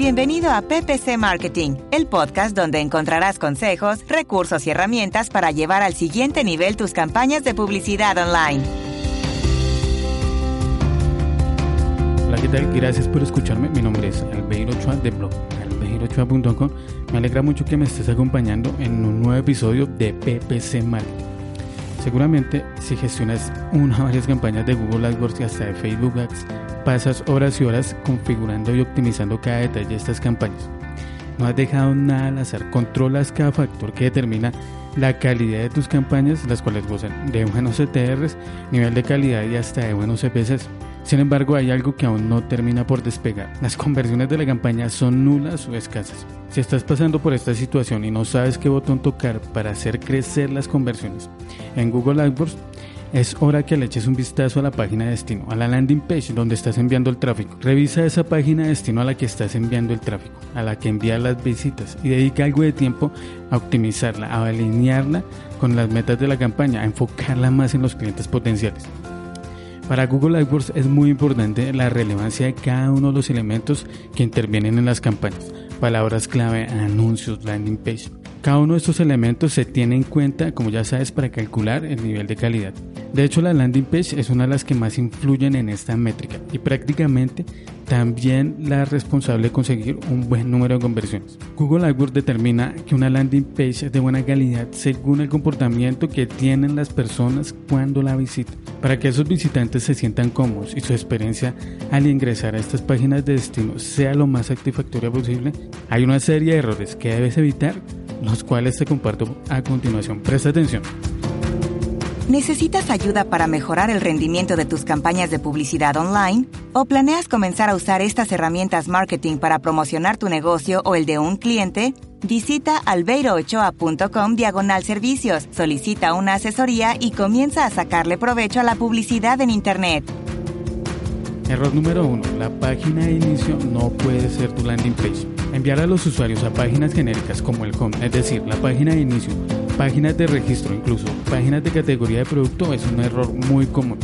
Bienvenido a PPC Marketing, el podcast donde encontrarás consejos, recursos y herramientas para llevar al siguiente nivel tus campañas de publicidad online. Hola, ¿qué tal? Gracias por escucharme. Mi nombre es Albeiro Ochoa de blog albeirochoa.com. Me alegra mucho que me estés acompañando en un nuevo episodio de PPC Marketing. Seguramente si gestionas una o varias campañas de Google AdWords y hasta de Facebook Ads, pasas horas y horas configurando y optimizando cada detalle de estas campañas. No has dejado nada al azar, controlas cada factor que determina la calidad de tus campañas, las cuales gozan de buenos CTRs, nivel de calidad y hasta de buenos CPCs. Sin embargo, hay algo que aún no termina por despegar. Las conversiones de la campaña son nulas o escasas. Si estás pasando por esta situación y no sabes qué botón tocar para hacer crecer las conversiones en Google AdWords, es hora que le eches un vistazo a la página de destino, a la landing page donde estás enviando el tráfico. Revisa esa página de destino a la que estás enviando el tráfico, a la que envías las visitas y dedica algo de tiempo a optimizarla, a alinearla con las metas de la campaña, a enfocarla más en los clientes potenciales. Para Google AdWords es muy importante la relevancia de cada uno de los elementos que intervienen en las campañas. Palabras clave, anuncios, landing page. Cada uno de estos elementos se tiene en cuenta, como ya sabes, para calcular el nivel de calidad. De hecho, la landing page es una de las que más influyen en esta métrica y prácticamente también la responsable de conseguir un buen número de conversiones. Google AdWords determina que una landing page es de buena calidad según el comportamiento que tienen las personas cuando la visitan. Para que esos visitantes se sientan cómodos y su experiencia al ingresar a estas páginas de destino sea lo más satisfactoria posible, hay una serie de errores que debes evitar, los cuales te comparto a continuación. Presta atención. ¿Necesitas ayuda para mejorar el rendimiento de tus campañas de publicidad online? ¿O planeas comenzar a usar estas herramientas marketing para promocionar tu negocio o el de un cliente? Visita albeiroochoa.com diagonal servicios, solicita una asesoría y comienza a sacarle provecho a la publicidad en Internet. Error número 1. La página de inicio no puede ser tu landing page. Enviar a los usuarios a páginas genéricas como el home, es decir, la página de inicio, páginas de registro, incluso páginas de categoría de producto, es un error muy común.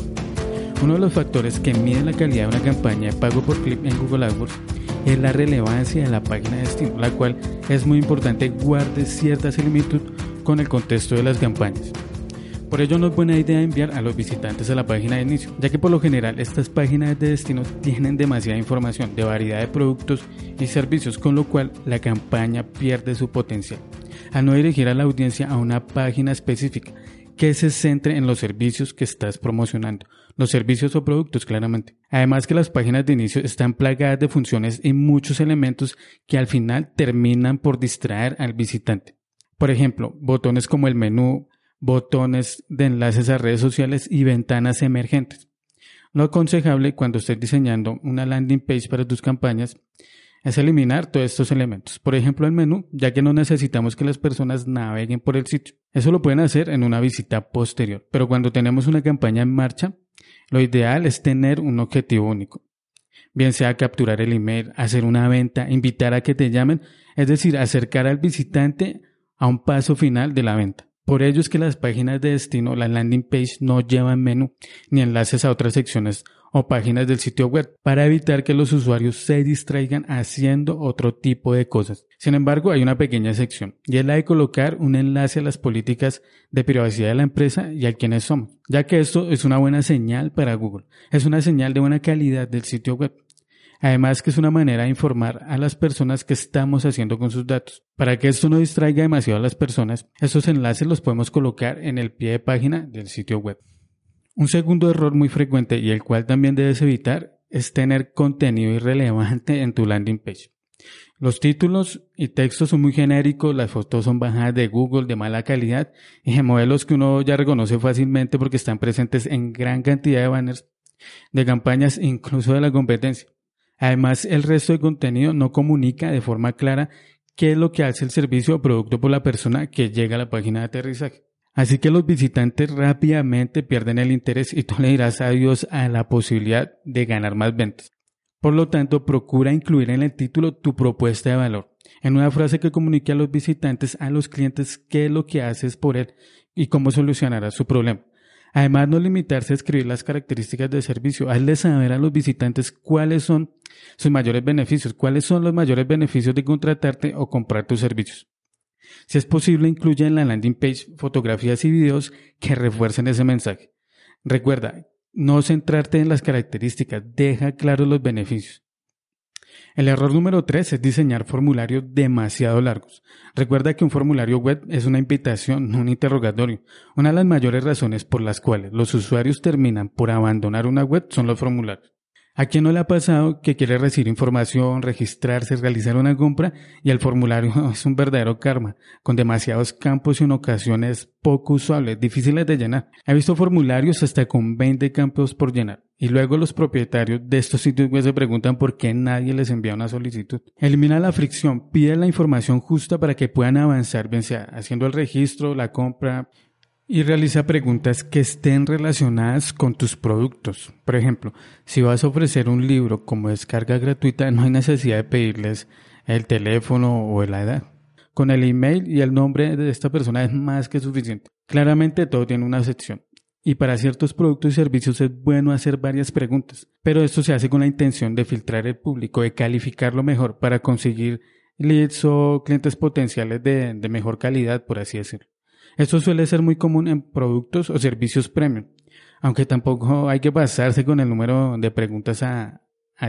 Uno de los factores que mide la calidad de una campaña de pago por clip en Google AdWords es la relevancia de la página de destino, la cual es muy importante guarde cierta similitud con el contexto de las campañas. Por ello no es buena idea enviar a los visitantes a la página de inicio, ya que por lo general estas páginas de destino tienen demasiada información de variedad de productos y servicios, con lo cual la campaña pierde su potencial. Al no dirigir a la audiencia a una página específica que se centre en los servicios que estás promocionando, los servicios o productos claramente. Además que las páginas de inicio están plagadas de funciones y muchos elementos que al final terminan por distraer al visitante. Por ejemplo, botones como el menú, botones de enlaces a redes sociales y ventanas emergentes. Lo aconsejable cuando estés diseñando una landing page para tus campañas es eliminar todos estos elementos. Por ejemplo, el menú, ya que no necesitamos que las personas naveguen por el sitio. Eso lo pueden hacer en una visita posterior. Pero cuando tenemos una campaña en marcha, lo ideal es tener un objetivo único. Bien sea capturar el email, hacer una venta, invitar a que te llamen, es decir, acercar al visitante a un paso final de la venta. Por ello es que las páginas de destino, la landing page, no llevan menú ni enlaces a otras secciones o páginas del sitio web para evitar que los usuarios se distraigan haciendo otro tipo de cosas. Sin embargo, hay una pequeña sección y es la de colocar un enlace a las políticas de privacidad de la empresa y a quienes somos, ya que esto es una buena señal para Google. Es una señal de buena calidad del sitio web. Además que es una manera de informar a las personas qué estamos haciendo con sus datos. Para que esto no distraiga demasiado a las personas, estos enlaces los podemos colocar en el pie de página del sitio web. Un segundo error muy frecuente y el cual también debes evitar es tener contenido irrelevante en tu landing page. Los títulos y textos son muy genéricos, las fotos son bajadas de Google de mala calidad y de modelos que uno ya reconoce fácilmente porque están presentes en gran cantidad de banners de campañas incluso de la competencia. Además, el resto de contenido no comunica de forma clara qué es lo que hace el servicio o producto por la persona que llega a la página de aterrizaje. Así que los visitantes rápidamente pierden el interés y tú le dirás adiós a la posibilidad de ganar más ventas. Por lo tanto, procura incluir en el título tu propuesta de valor, en una frase que comunique a los visitantes, a los clientes, qué es lo que haces por él y cómo solucionarás su problema. Además, no limitarse a escribir las características del servicio, hazle saber a los visitantes cuáles son Sus mayores beneficios. ¿Cuáles son los mayores beneficios de contratarte o comprar tus servicios? Si es posible, incluye en la landing page fotografías y videos que refuercen ese mensaje. Recuerda, no centrarte en las características, deja claros los beneficios. El error número 3 es diseñar formularios demasiado largos. Recuerda que un formulario web es una invitación, no un interrogatorio. Una de las mayores razones por las cuales los usuarios terminan por abandonar una web son los formularios. ¿A quién no le ha pasado que quiere recibir información, registrarse, realizar una compra y el formulario es un verdadero karma, con demasiados campos y en ocasiones poco usables, difíciles de llenar? He visto formularios hasta con 20 campos por llenar. Y luego los propietarios de estos sitios se preguntan por qué nadie les envía una solicitud. Elimina la fricción, pide la información justa para que puedan avanzar, bien sea haciendo el registro, la compra, y realiza preguntas que estén relacionadas con tus productos. Por ejemplo, si vas a ofrecer un libro como descarga gratuita, no hay necesidad de pedirles el teléfono o la edad. Con el email y el nombre de esta persona es más que suficiente. Claramente todo tiene una sección. Y para ciertos productos y servicios es bueno hacer varias preguntas, pero esto se hace con la intención de filtrar el público, de calificarlo mejor para conseguir leads o clientes potenciales de, de mejor calidad, por así decirlo. Esto suele ser muy común en productos o servicios premium, aunque tampoco hay que pasarse con el número de preguntas a,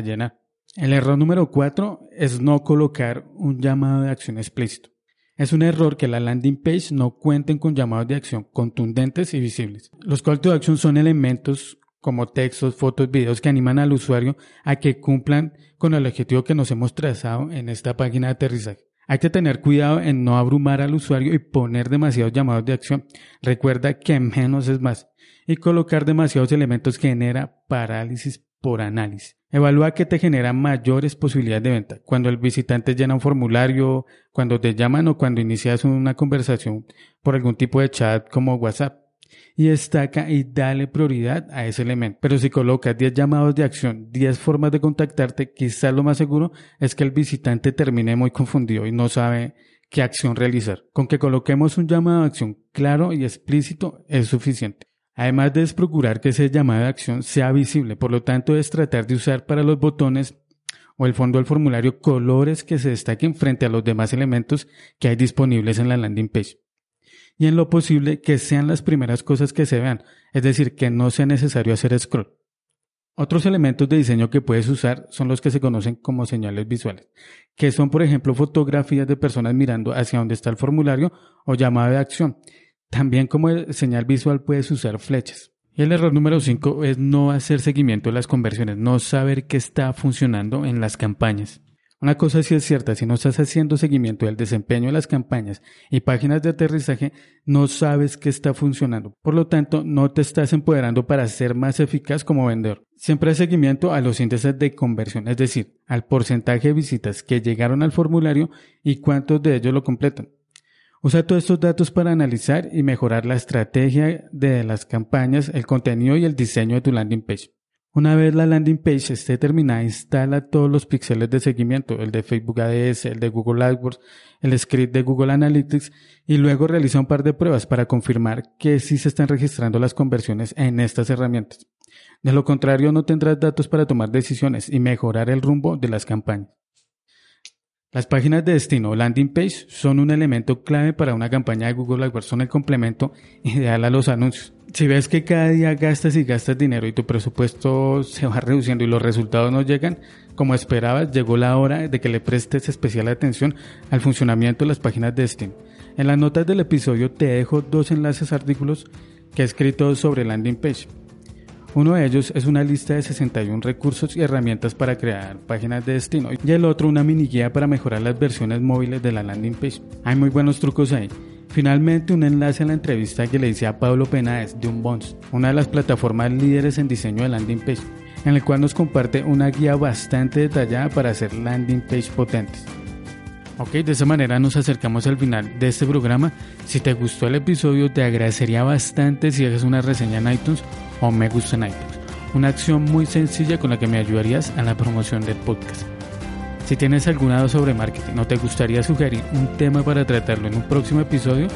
llenar. El error número cuatro es no colocar un llamado de acción explícito. Es un error que la landing page no cuenten con llamados de acción contundentes y visibles. Los call to action son elementos como textos, fotos, videos que animan al usuario a que cumplan con el objetivo que nos hemos trazado en esta página de aterrizaje. Hay que tener cuidado en no abrumar al usuario y poner demasiados llamados de acción. Recuerda que menos es más. Y colocar demasiados elementos genera parálisis por análisis. Evalúa qué te genera mayores posibilidades de venta. Cuando el visitante llena un formulario, cuando te llaman o cuando inicias una conversación por algún tipo de chat como WhatsApp y destaca y dale prioridad a ese elemento. Pero si colocas 10 llamados de acción, 10 formas de contactarte, quizás lo más seguro es que el visitante termine muy confundido y no sabe qué acción realizar. Con que coloquemos un llamado de acción claro y explícito es suficiente. Además de procurar que ese llamado de acción sea visible, por lo tanto es tratar de usar para los botones o el fondo del formulario colores que se destaquen frente a los demás elementos que hay disponibles en la landing page y en lo posible que sean las primeras cosas que se vean, es decir, que no sea necesario hacer scroll. Otros elementos de diseño que puedes usar son los que se conocen como señales visuales, que son por ejemplo fotografías de personas mirando hacia donde está el formulario o llamada de acción. También como señal visual puedes usar flechas. El error número 5 es no hacer seguimiento de las conversiones, no saber qué está funcionando en las campañas. Una cosa sí es cierta, si no estás haciendo seguimiento del desempeño de las campañas y páginas de aterrizaje, no sabes qué está funcionando. Por lo tanto, no te estás empoderando para ser más eficaz como vendedor. Siempre hay seguimiento a los índices de conversión, es decir, al porcentaje de visitas que llegaron al formulario y cuántos de ellos lo completan. Usa todos estos datos para analizar y mejorar la estrategia de las campañas, el contenido y el diseño de tu landing page. Una vez la landing page esté terminada, instala todos los píxeles de seguimiento, el de Facebook ADS, el de Google AdWords, el script de Google Analytics y luego realiza un par de pruebas para confirmar que sí se están registrando las conversiones en estas herramientas. De lo contrario, no tendrás datos para tomar decisiones y mejorar el rumbo de las campañas. Las páginas de destino o landing page son un elemento clave para una campaña de Google AdWords, son el complemento ideal a los anuncios. Si ves que cada día gastas y gastas dinero y tu presupuesto se va reduciendo y los resultados no llegan como esperabas, llegó la hora de que le prestes especial atención al funcionamiento de las páginas de destino. En las notas del episodio te dejo dos enlaces artículos que he escrito sobre landing page. Uno de ellos es una lista de 61 recursos y herramientas para crear páginas de destino y el otro una mini guía para mejorar las versiones móviles de la landing page. Hay muy buenos trucos ahí. Finalmente, un enlace a la entrevista que le hice a Pablo Penáez de Unbounce, una de las plataformas líderes en diseño de landing page, en el cual nos comparte una guía bastante detallada para hacer landing page potentes. Ok, de esa manera nos acercamos al final de este programa. Si te gustó el episodio, te agradecería bastante si haces una reseña en iTunes o me gusta en iTunes. Una acción muy sencilla con la que me ayudarías a la promoción del podcast. Si tienes alguna duda sobre marketing o te gustaría sugerir un tema para tratarlo en un próximo episodio,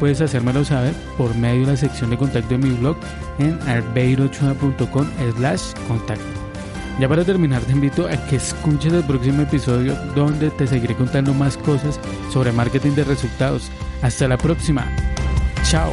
puedes hacérmelo saber por medio de la sección de contacto de mi blog en arbeirochoa.com slash contacto. Ya para terminar te invito a que escuches el próximo episodio donde te seguiré contando más cosas sobre marketing de resultados. Hasta la próxima. Chao.